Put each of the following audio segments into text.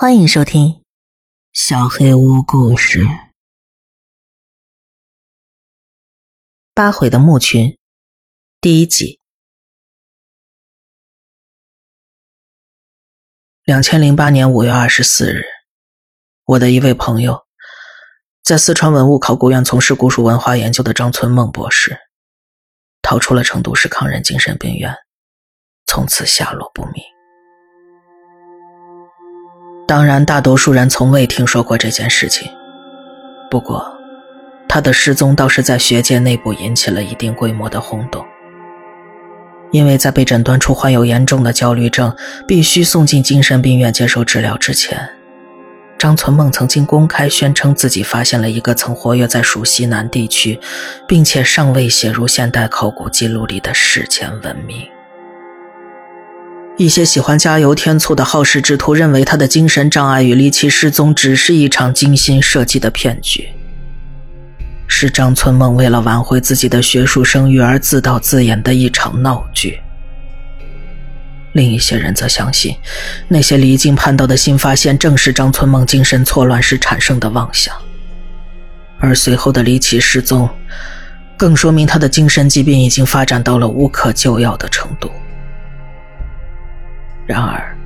欢迎收听《小黑屋故事》。八悔的墓群第一集。两千零八年五月二十四日，我的一位朋友，在四川文物考古院从事古蜀文化研究的张存梦博士，逃出了成都市康仁精神病院，从此下落不明。当然，大多数人从未听说过这件事情。不过，他的失踪倒是在学界内部引起了一定规模的轰动。因为在被诊断出患有严重的焦虑症，必须送进精神病院接受治疗之前，张存梦曾经公开宣称自己发现了一个曾活跃在蜀西南地区，并且尚未写入现代考古记录里的史前文明。一些喜欢加油添醋的好事之徒认为，他的精神障碍与离奇失踪只是一场精心设计的骗局，是张春梦为了挽回自己的学术声誉而自导自演的一场闹剧。另一些人则相信，那些离经叛道的新发现正是张春梦精神错乱时产生的妄想，而随后的离奇失踪，更说明他的精神疾病已经发展到了无可救药的程度。然而，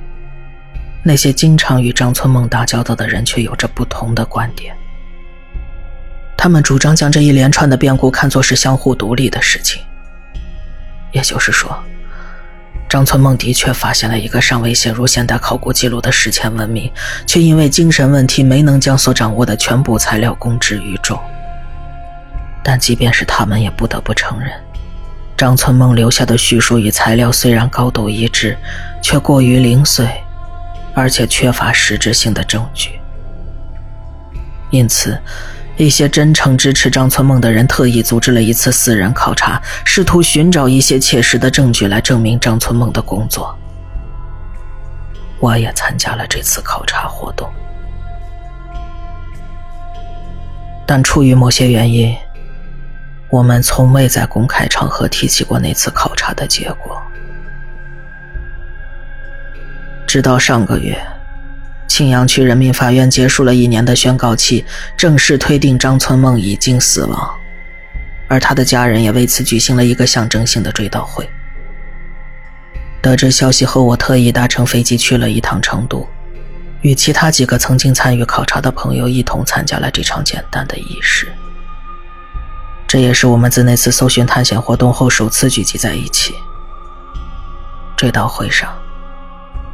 那些经常与张村梦打交道的人却有着不同的观点。他们主张将这一连串的变故看作是相互独立的事情。也就是说，张村梦的确发现了一个尚未写入现代考古记录的史前文明，却因为精神问题没能将所掌握的全部材料公之于众。但即便是他们，也不得不承认。张存梦留下的叙述与材料虽然高度一致，却过于零碎，而且缺乏实质性的证据。因此，一些真诚支持张存梦的人特意组织了一次私人考察，试图寻找一些切实的证据来证明张存梦的工作。我也参加了这次考察活动，但出于某些原因。我们从未在公开场合提起过那次考察的结果，直到上个月，青阳区人民法院结束了一年的宣告期，正式推定张存梦已经死亡，而他的家人也为此举行了一个象征性的追悼会。得知消息后，我特意搭乘飞机去了一趟成都，与其他几个曾经参与考察的朋友一同参加了这场简单的仪式。这也是我们自那次搜寻探险活动后首次聚集在一起。追悼会上，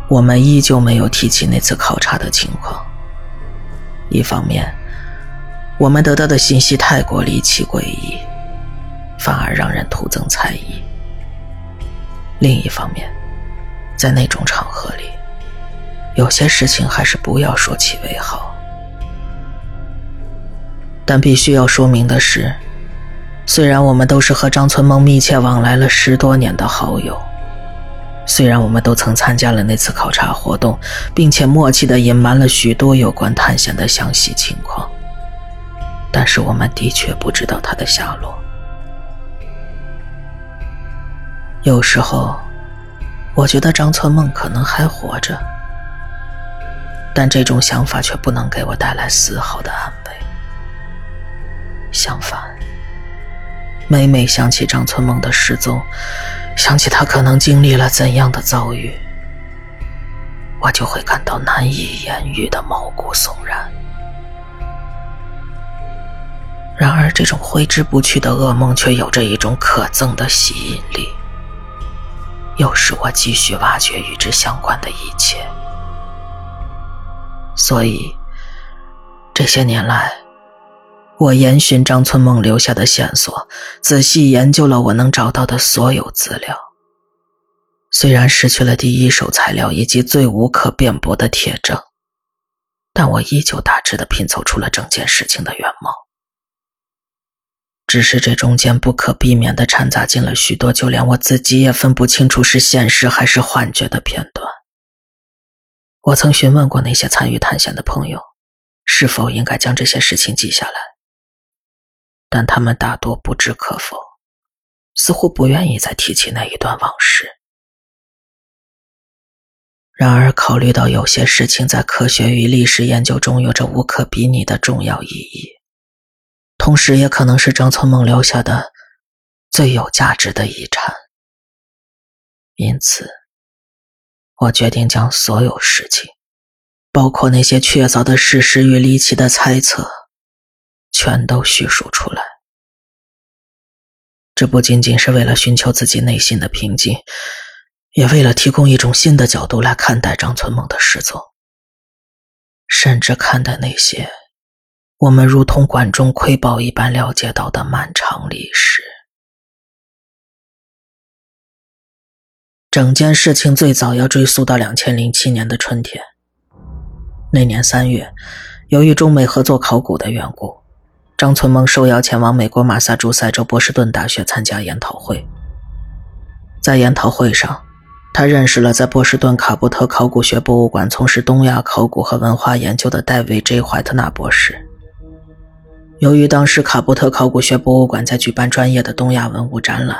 我们依旧没有提起那次考察的情况。一方面，我们得到的信息太过离奇诡异，反而让人徒增猜疑；另一方面，在那种场合里，有些事情还是不要说起为好。但必须要说明的是。虽然我们都是和张存梦密切往来了十多年的好友，虽然我们都曾参加了那次考察活动，并且默契的隐瞒了许多有关探险的详细情况，但是我们的确不知道他的下落。有时候，我觉得张存梦可能还活着，但这种想法却不能给我带来丝毫的安慰。相反。每每想起张存梦的失踪，想起他可能经历了怎样的遭遇，我就会感到难以言喻的毛骨悚然。然而，这种挥之不去的噩梦却有着一种可憎的吸引力，又使我继续挖掘与之相关的一切。所以，这些年来。我严寻张存梦留下的线索，仔细研究了我能找到的所有资料。虽然失去了第一手材料以及最无可辩驳的铁证，但我依旧大致的拼凑出了整件事情的原貌。只是这中间不可避免的掺杂进了许多就连我自己也分不清楚是现实还是幻觉的片段。我曾询问过那些参与探险的朋友，是否应该将这些事情记下来。但他们大多不置可否，似乎不愿意再提起那一段往事。然而，考虑到有些事情在科学与历史研究中有着无可比拟的重要意义，同时也可能是张存梦留下的最有价值的遗产，因此，我决定将所有事情，包括那些确凿的事实与离奇的猜测，全都叙述出来。这不仅仅是为了寻求自己内心的平静，也为了提供一种新的角度来看待张存梦的失踪，甚至看待那些我们如同管中窥豹一般了解到的漫长历史。整件事情最早要追溯到两千零七年的春天。那年三月，由于中美合作考古的缘故。张存梦受邀前往美国马萨诸塞州波士顿大学参加研讨会。在研讨会上，他认识了在波士顿卡布特考古学博物馆从事东亚考古和文化研究的戴维 ·J· 怀特纳博士。由于当时卡布特考古学博物馆在举办专业的东亚文物展览，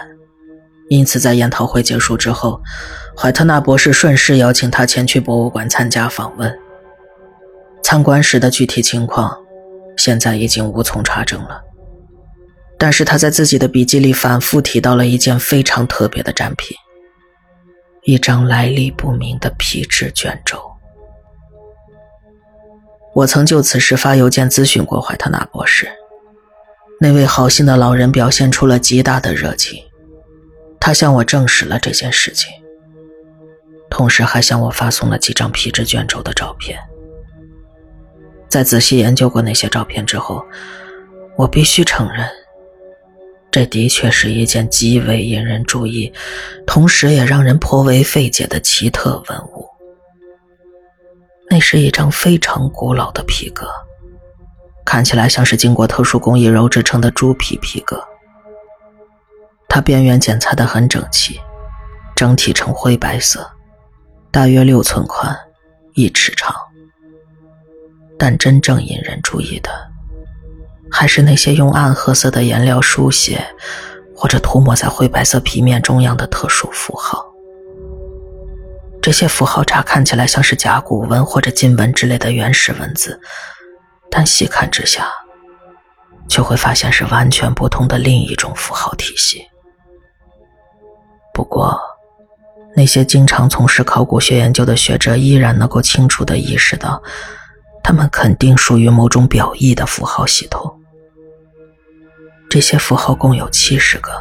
因此在研讨会结束之后，怀特纳博士顺势邀请他前去博物馆参加访问。参观时的具体情况。现在已经无从查证了，但是他在自己的笔记里反复提到了一件非常特别的展品——一张来历不明的皮质卷轴。我曾就此事发邮件咨询过怀特纳博士，那位好心的老人表现出了极大的热情，他向我证实了这件事情，同时还向我发送了几张皮质卷轴的照片。在仔细研究过那些照片之后，我必须承认，这的确是一件极为引人注意，同时也让人颇为费解的奇特文物。那是一张非常古老的皮革，看起来像是经过特殊工艺揉制成的猪皮皮革。它边缘剪裁的很整齐，整体呈灰白色，大约六寸宽，一尺长。但真正引人注意的，还是那些用暗褐色的颜料书写，或者涂抹在灰白色皮面中央的特殊符号。这些符号乍看起来像是甲骨文或者金文之类的原始文字，但细看之下，却会发现是完全不同的另一种符号体系。不过，那些经常从事考古学研究的学者依然能够清楚地意识到。它们肯定属于某种表意的符号系统。这些符号共有七十个，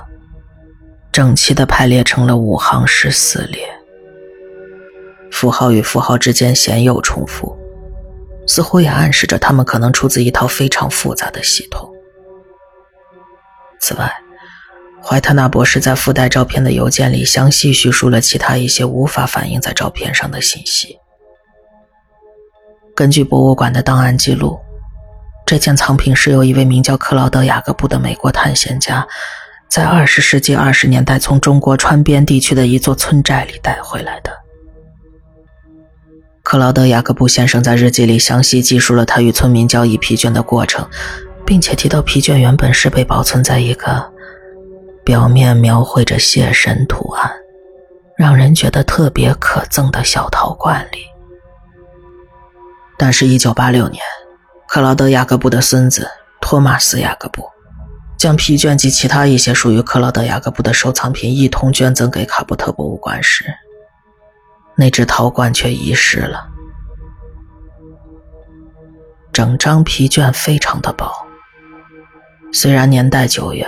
整齐地排列成了五行十四列。符号与符号之间鲜有重复，似乎也暗示着它们可能出自一套非常复杂的系统。此外，怀特纳博士在附带照片的邮件里详细叙述了其他一些无法反映在照片上的信息。根据博物馆的档案记录，这件藏品是由一位名叫克劳德·雅各布的美国探险家，在二十世纪二十年代从中国川边地区的一座村寨里带回来的。克劳德·雅各布先生在日记里详细记述了他与村民交易皮卷的过程，并且提到皮卷原本是被保存在一个表面描绘着谢神图案、让人觉得特别可憎的小陶罐里。但是，1986年，克劳德·雅各布的孙子托马斯·雅各布将皮卷及其他一些属于克劳德·雅各布的收藏品一同捐赠给卡布特博物馆时，那只陶罐却遗失了。整张皮卷非常的薄，虽然年代久远，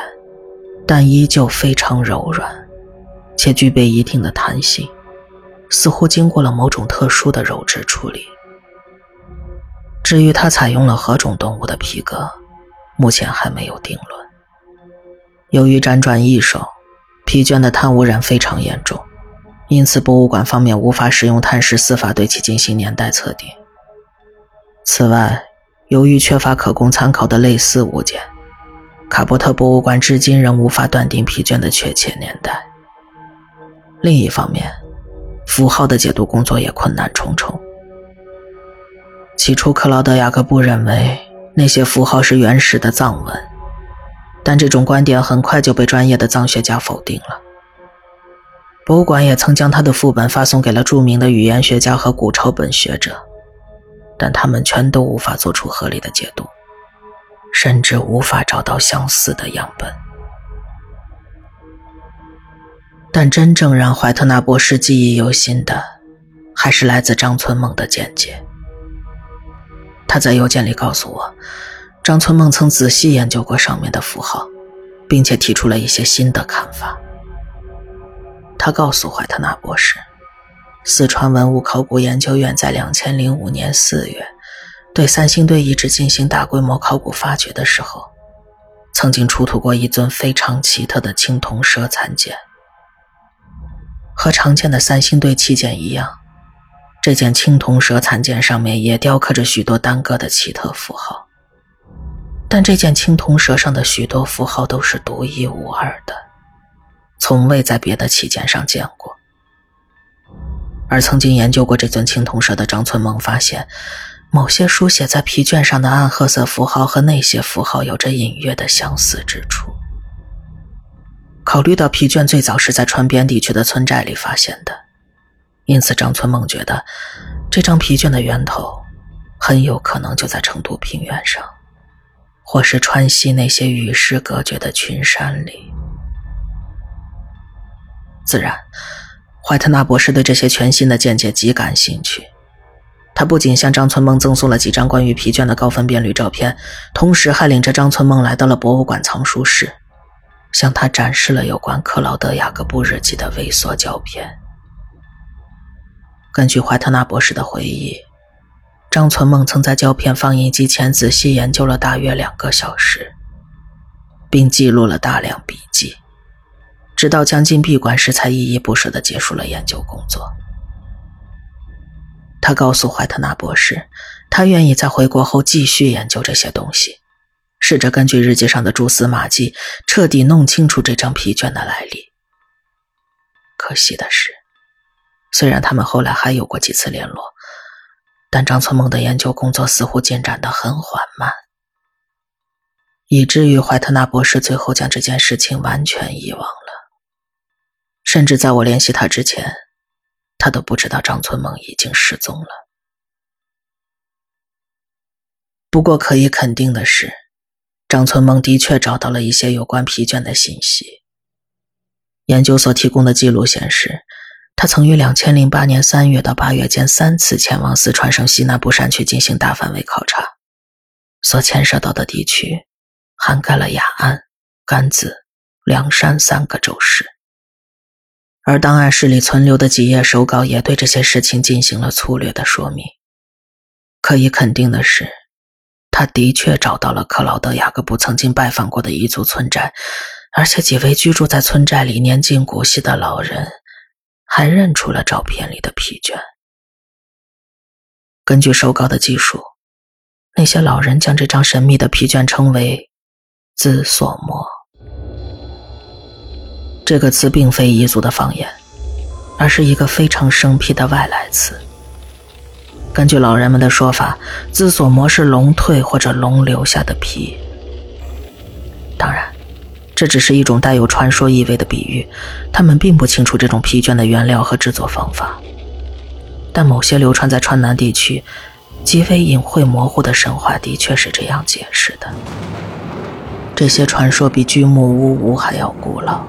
但依旧非常柔软，且具备一定的弹性，似乎经过了某种特殊的鞣制处理。至于它采用了何种动物的皮革，目前还没有定论。由于辗转易手，皮卷的碳污染非常严重，因此博物馆方面无法使用碳十四法对其进行年代测定。此外，由于缺乏可供参考的类似物件，卡波特博物馆至今仍无法断定皮卷的确切年代。另一方面，符号的解读工作也困难重重。起初，克劳德·雅各布认为那些符号是原始的藏文，但这种观点很快就被专业的藏学家否定了。博物馆也曾将他的副本发送给了著名的语言学家和古抄本学者，但他们全都无法做出合理的解读，甚至无法找到相似的样本。但真正让怀特纳博士记忆犹新的，还是来自张存梦的见解。他在邮件里告诉我，张春梦曾仔细研究过上面的符号，并且提出了一些新的看法。他告诉怀特纳博士，四川文物考古研究院在两千零五年四月对三星堆遗址进行大规模考古发掘的时候，曾经出土过一尊非常奇特的青铜蛇残件。和常见的三星堆器件一样，这件青铜蛇残件上面也雕刻着许多单个的奇特符号，但这件青铜蛇上的许多符号都是独一无二的。从未在别的器件上见过，而曾经研究过这尊青铜蛇的张春梦发现，某些书写在皮卷上的暗褐色符号和那些符号有着隐约的相似之处。考虑到皮卷最早是在川边地区的村寨里发现的，因此张春梦觉得这张皮卷的源头很有可能就在成都平原上，或是川西那些与世隔绝的群山里。自然，怀特纳博士对这些全新的见解极感兴趣。他不仅向张春梦赠送了几张关于皮卷的高分辨率照片，同时还领着张春梦来到了博物馆藏书室，向他展示了有关克劳德·雅各布日记的微缩胶片。根据怀特纳博士的回忆，张存梦曾在胶片放映机前仔细研究了大约两个小时，并记录了大量笔记。直到将近闭馆时，才依依不舍地结束了研究工作。他告诉怀特纳博士，他愿意在回国后继续研究这些东西，试着根据日记上的蛛丝马迹，彻底弄清楚这张皮卷的来历。可惜的是，虽然他们后来还有过几次联络，但张存梦的研究工作似乎进展得很缓慢，以至于怀特纳博士最后将这件事情完全遗忘了。甚至在我联系他之前，他都不知道张春梦已经失踪了。不过可以肯定的是，张春梦的确找到了一些有关疲倦的信息。研究所提供的记录显示，他曾于两千零八年三月到八月间三次前往四川省西南部山区进行大范围考察，所牵涉到的地区涵盖了雅安、甘孜、凉山三个州市。而档案室里存留的几页手稿也对这些事情进行了粗略的说明。可以肯定的是，他的确找到了克劳德·雅各布曾经拜访过的彝族村寨，而且几位居住在村寨里年近古稀的老人还认出了照片里的皮卷。根据手稿的记述，那些老人将这张神秘的皮卷称为“兹索摩”。这个词并非彝族的方言，而是一个非常生僻的外来词。根据老人们的说法，兹索摩是龙蜕或者龙留下的皮。当然，这只是一种带有传说意味的比喻，他们并不清楚这种皮卷的原料和制作方法。但某些流传在川南地区、极为隐晦模糊的神话的确是这样解释的。这些传说比巨木屋屋还要古老。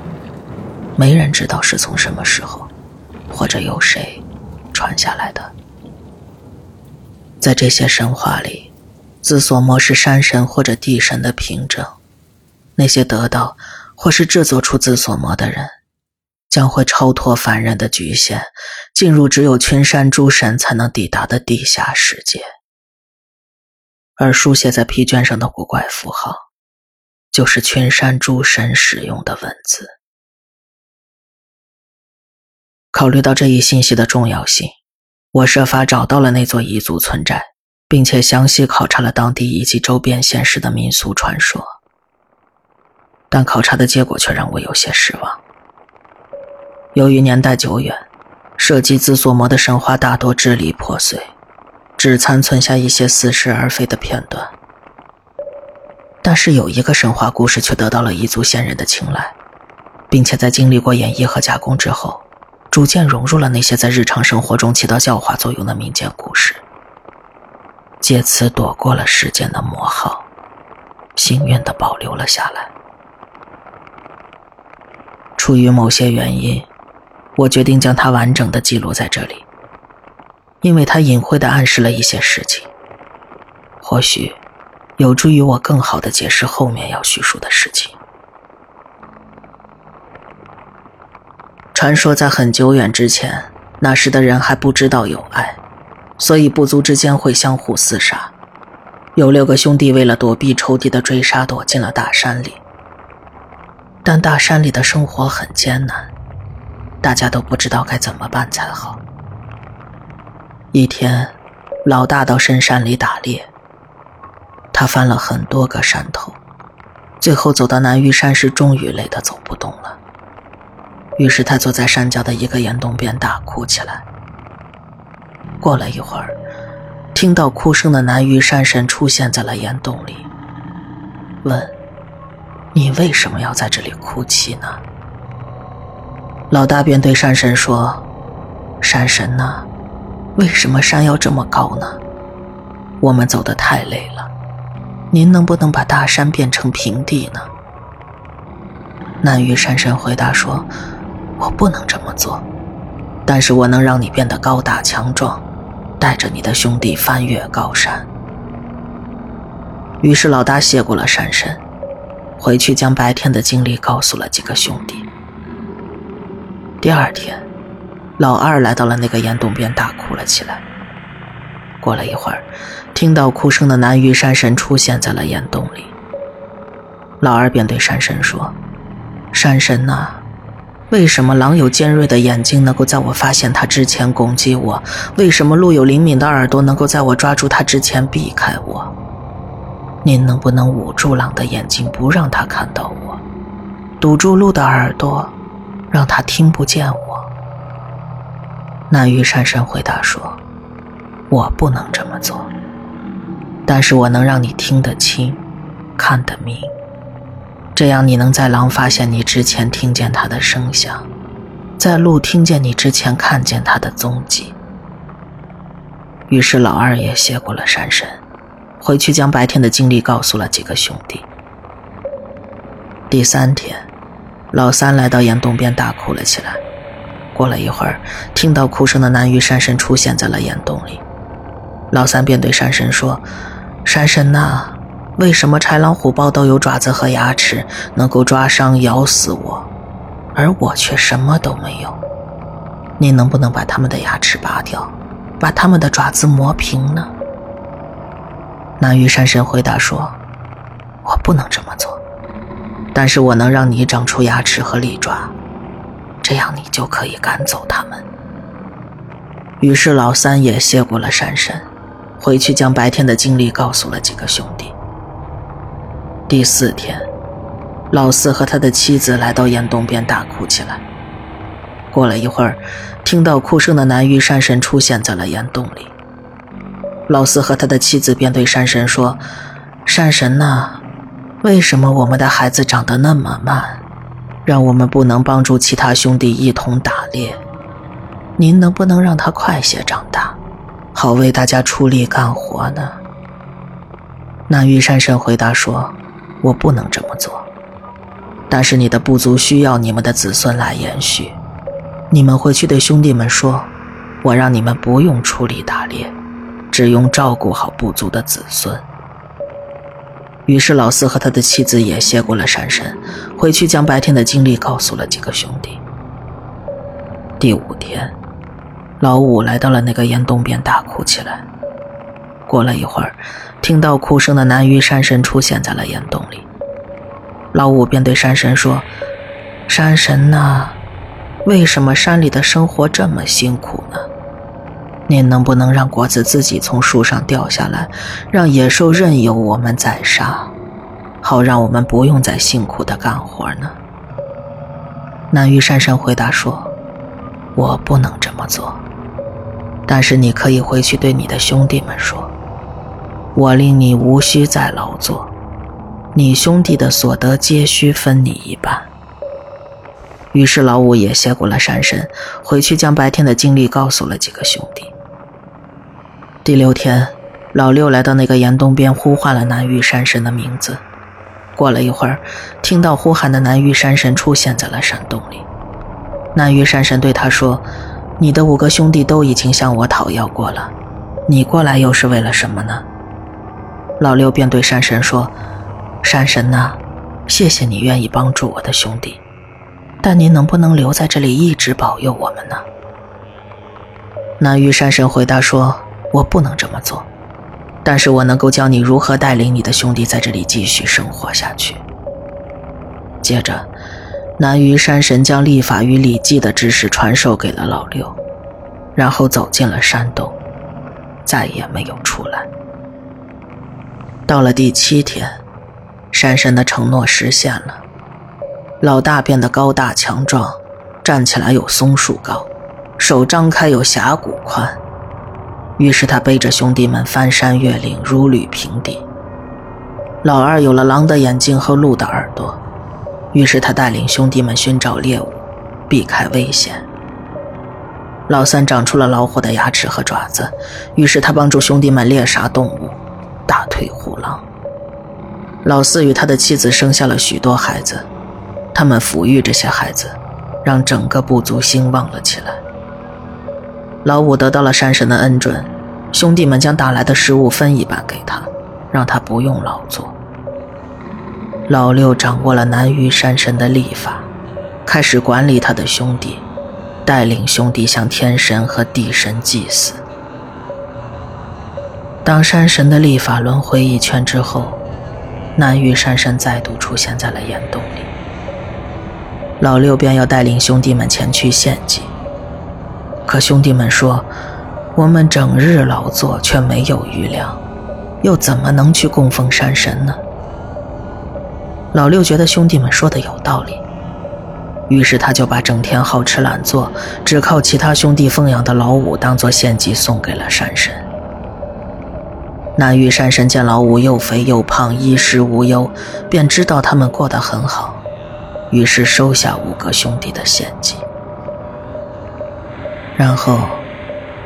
没人知道是从什么时候，或者由谁传下来的。在这些神话里，自索摩是山神或者地神的凭证。那些得到或是制作出自索摩的人，将会超脱凡人的局限，进入只有群山诸神才能抵达的地下世界。而书写在皮卷上的古怪符号，就是群山诸神使用的文字。考虑到这一信息的重要性，我设法找到了那座彝族村寨，并且详细考察了当地以及周边县市的民俗传说。但考察的结果却让我有些失望。由于年代久远，涉及自索摩的神话大多支离破碎，只残存下一些似是而非的片段。但是有一个神话故事却得到了彝族先人的青睐，并且在经历过演绎和加工之后。逐渐融入了那些在日常生活中起到教化作用的民间故事，借此躲过了时间的磨耗，幸运的保留了下来。出于某些原因，我决定将它完整的记录在这里，因为它隐晦的暗示了一些事情，或许有助于我更好的解释后面要叙述的事情。传说在很久远之前，那时的人还不知道有爱，所以部族之间会相互厮杀。有六个兄弟为了躲避仇敌的追杀，躲进了大山里。但大山里的生活很艰难，大家都不知道该怎么办才好。一天，老大到深山里打猎，他翻了很多个山头，最后走到南玉山时，终于累得走不动了。于是他坐在山脚的一个岩洞边大哭起来。过了一会儿，听到哭声的南玉山神出现在了岩洞里，问：“你为什么要在这里哭泣呢？”老大便对山神说：“山神呐，为什么山要这么高呢？我们走得太累了，您能不能把大山变成平地呢？”南域山神回答说。我不能这么做，但是我能让你变得高大强壮，带着你的兄弟翻越高山。于是老大谢过了山神，回去将白天的经历告诉了几个兄弟。第二天，老二来到了那个岩洞边，大哭了起来。过了一会儿，听到哭声的南域山神出现在了岩洞里。老二便对山神说：“山神呐。”为什么狼有尖锐的眼睛，能够在我发现它之前攻击我？为什么鹿有灵敏的耳朵，能够在我抓住它之前避开我？您能不能捂住狼的眼睛，不让他看到我；堵住鹿的耳朵，让他听不见我？那玉山神回答说：“我不能这么做，但是我能让你听得清，看得明。”这样，你能在狼发现你之前听见它的声响，在鹿听见你之前看见它的踪迹。于是，老二也谢过了山神，回去将白天的经历告诉了几个兄弟。第三天，老三来到岩洞边大哭了起来。过了一会儿，听到哭声的南域山神出现在了岩洞里。老三便对山神说：“山神呐！”为什么豺狼虎豹都有爪子和牙齿，能够抓伤咬死我，而我却什么都没有？你能不能把他们的牙齿拔掉，把他们的爪子磨平呢？那玉山神回答说：“我不能这么做，但是我能让你长出牙齿和利爪，这样你就可以赶走他们。”于是老三也谢过了山神，回去将白天的经历告诉了几个兄弟。第四天，老四和他的妻子来到岩洞边大哭起来。过了一会儿，听到哭声的南域山神出现在了岩洞里。老四和他的妻子便对山神说：“山神呐，为什么我们的孩子长得那么慢，让我们不能帮助其他兄弟一同打猎？您能不能让他快些长大，好为大家出力干活呢？”南玉山神回答说。我不能这么做，但是你的部族需要你们的子孙来延续。你们回去对兄弟们说，我让你们不用出力打猎，只用照顾好部族的子孙。于是老四和他的妻子也谢过了山神，回去将白天的经历告诉了几个兄弟。第五天，老五来到了那个岩洞边大哭起来。过了一会儿。听到哭声的南域山神出现在了岩洞里，老五便对山神说：“山神呐，为什么山里的生活这么辛苦呢？您能不能让果子自己从树上掉下来，让野兽任由我们宰杀，好让我们不用再辛苦的干活呢？”南域山神回答说：“我不能这么做，但是你可以回去对你的兄弟们说。”我令你无需再劳作，你兄弟的所得皆需分你一半。于是老五也谢过了山神，回去将白天的经历告诉了几个兄弟。第六天，老六来到那个岩洞边，呼唤了南域山神的名字。过了一会儿，听到呼喊的南域山神出现在了山洞里。南域山神对他说：“你的五个兄弟都已经向我讨要过了，你过来又是为了什么呢？”老六便对山神说：“山神呐，谢谢你愿意帮助我的兄弟，但您能不能留在这里一直保佑我们呢？”南域山神回答说：“我不能这么做。”但是我能够教你如何带领你的兄弟在这里继续生活下去。接着，南隅山神将历法与礼记的知识传授给了老六，然后走进了山洞，再也没有出来。到了第七天，山神的承诺实现了，老大变得高大强壮，站起来有松树高，手张开有峡谷宽。于是他背着兄弟们翻山越岭，如履平地。老二有了狼的眼睛和鹿的耳朵，于是他带领兄弟们寻找猎物，避开危险。老三长出了老虎的牙齿和爪子，于是他帮助兄弟们猎杀动物，打退虎狼。老四与他的妻子生下了许多孩子，他们抚育这些孩子，让整个部族兴旺了起来。老五得到了山神的恩准，兄弟们将打来的食物分一半给他，让他不用劳作。老六掌握了南域山神的历法，开始管理他的兄弟，带领兄弟向天神和地神祭祀。当山神的历法轮回一圈之后，南域山神再度出现在了岩洞里。老六便要带领兄弟们前去献祭。可兄弟们说：“我们整日劳作，却没有余粮，又怎么能去供奉山神呢？”老六觉得兄弟们说的有道理，于是他就把整天好吃懒做、只靠其他兄弟奉养的老五当做献祭送给了山神。那玉山神见老五又肥又胖，衣食无忧，便知道他们过得很好，于是收下五个兄弟的献祭。然后，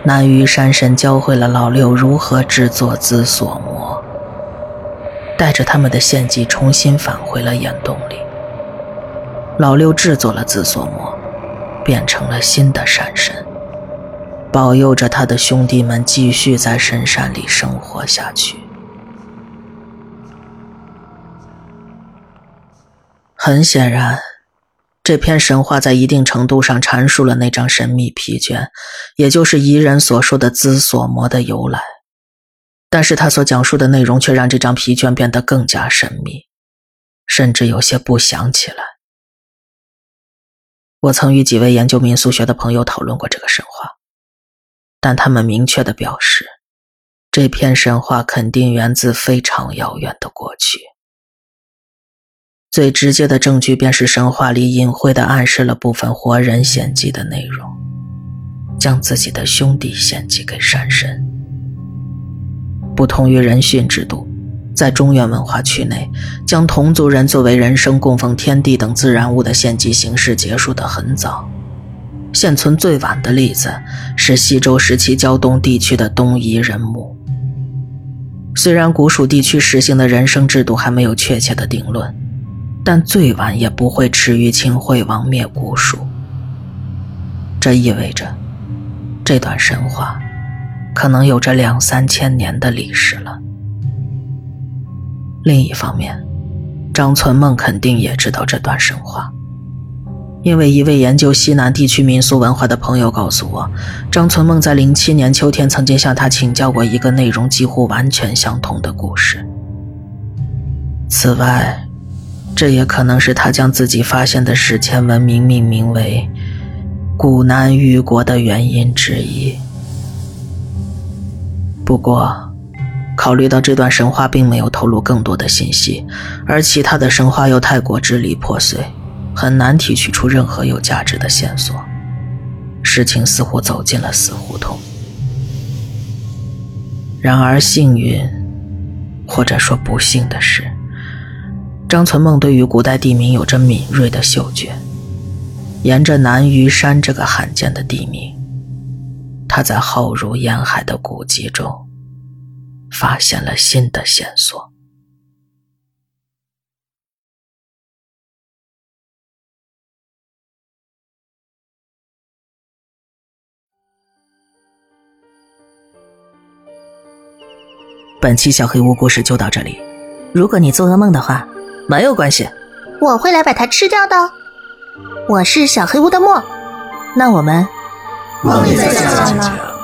南隅山神教会了老六如何制作紫锁魔，带着他们的献祭重新返回了岩洞里。老六制作了紫锁魔，变成了新的山神，保佑着他的兄弟们继续在深山里生活下去。很显然。这篇神话在一定程度上阐述了那张神秘皮卷，也就是彝人所说的兹索魔的由来。但是他所讲述的内容却让这张皮卷变得更加神秘，甚至有些不详起来。我曾与几位研究民俗学的朋友讨论过这个神话，但他们明确的表示，这篇神话肯定源自非常遥远的过去。最直接的证据便是神话里隐晦地暗示了部分活人献祭的内容，将自己的兄弟献祭给山神。不同于人殉制度，在中原文化区内，将同族人作为人生供奉天地等自然物的献祭形式结束得很早。现存最晚的例子是西周时期胶东地区的东夷人墓。虽然古蜀地区实行的人生制度还没有确切的定论。但最晚也不会迟于秦惠王灭古蜀。这意味着，这段神话可能有着两三千年的历史了。另一方面，张存梦肯定也知道这段神话，因为一位研究西南地区民俗文化的朋友告诉我，张存梦在零七年秋天曾经向他请教过一个内容几乎完全相同的故事。此外，这也可能是他将自己发现的史前文明命名为“古南玉国”的原因之一。不过，考虑到这段神话并没有透露更多的信息，而其他的神话又太过支离破碎，很难提取出任何有价值的线索。事情似乎走进了死胡同。然而，幸运，或者说不幸的是。张存梦对于古代地名有着敏锐的嗅觉，沿着南隅山这个罕见的地名，他在浩如烟海的古籍中发现了新的线索。本期小黑屋故事就到这里。如果你做噩梦的话，没有关系，我会来把它吃掉的。我是小黑屋的墨，那我们梦里再见了。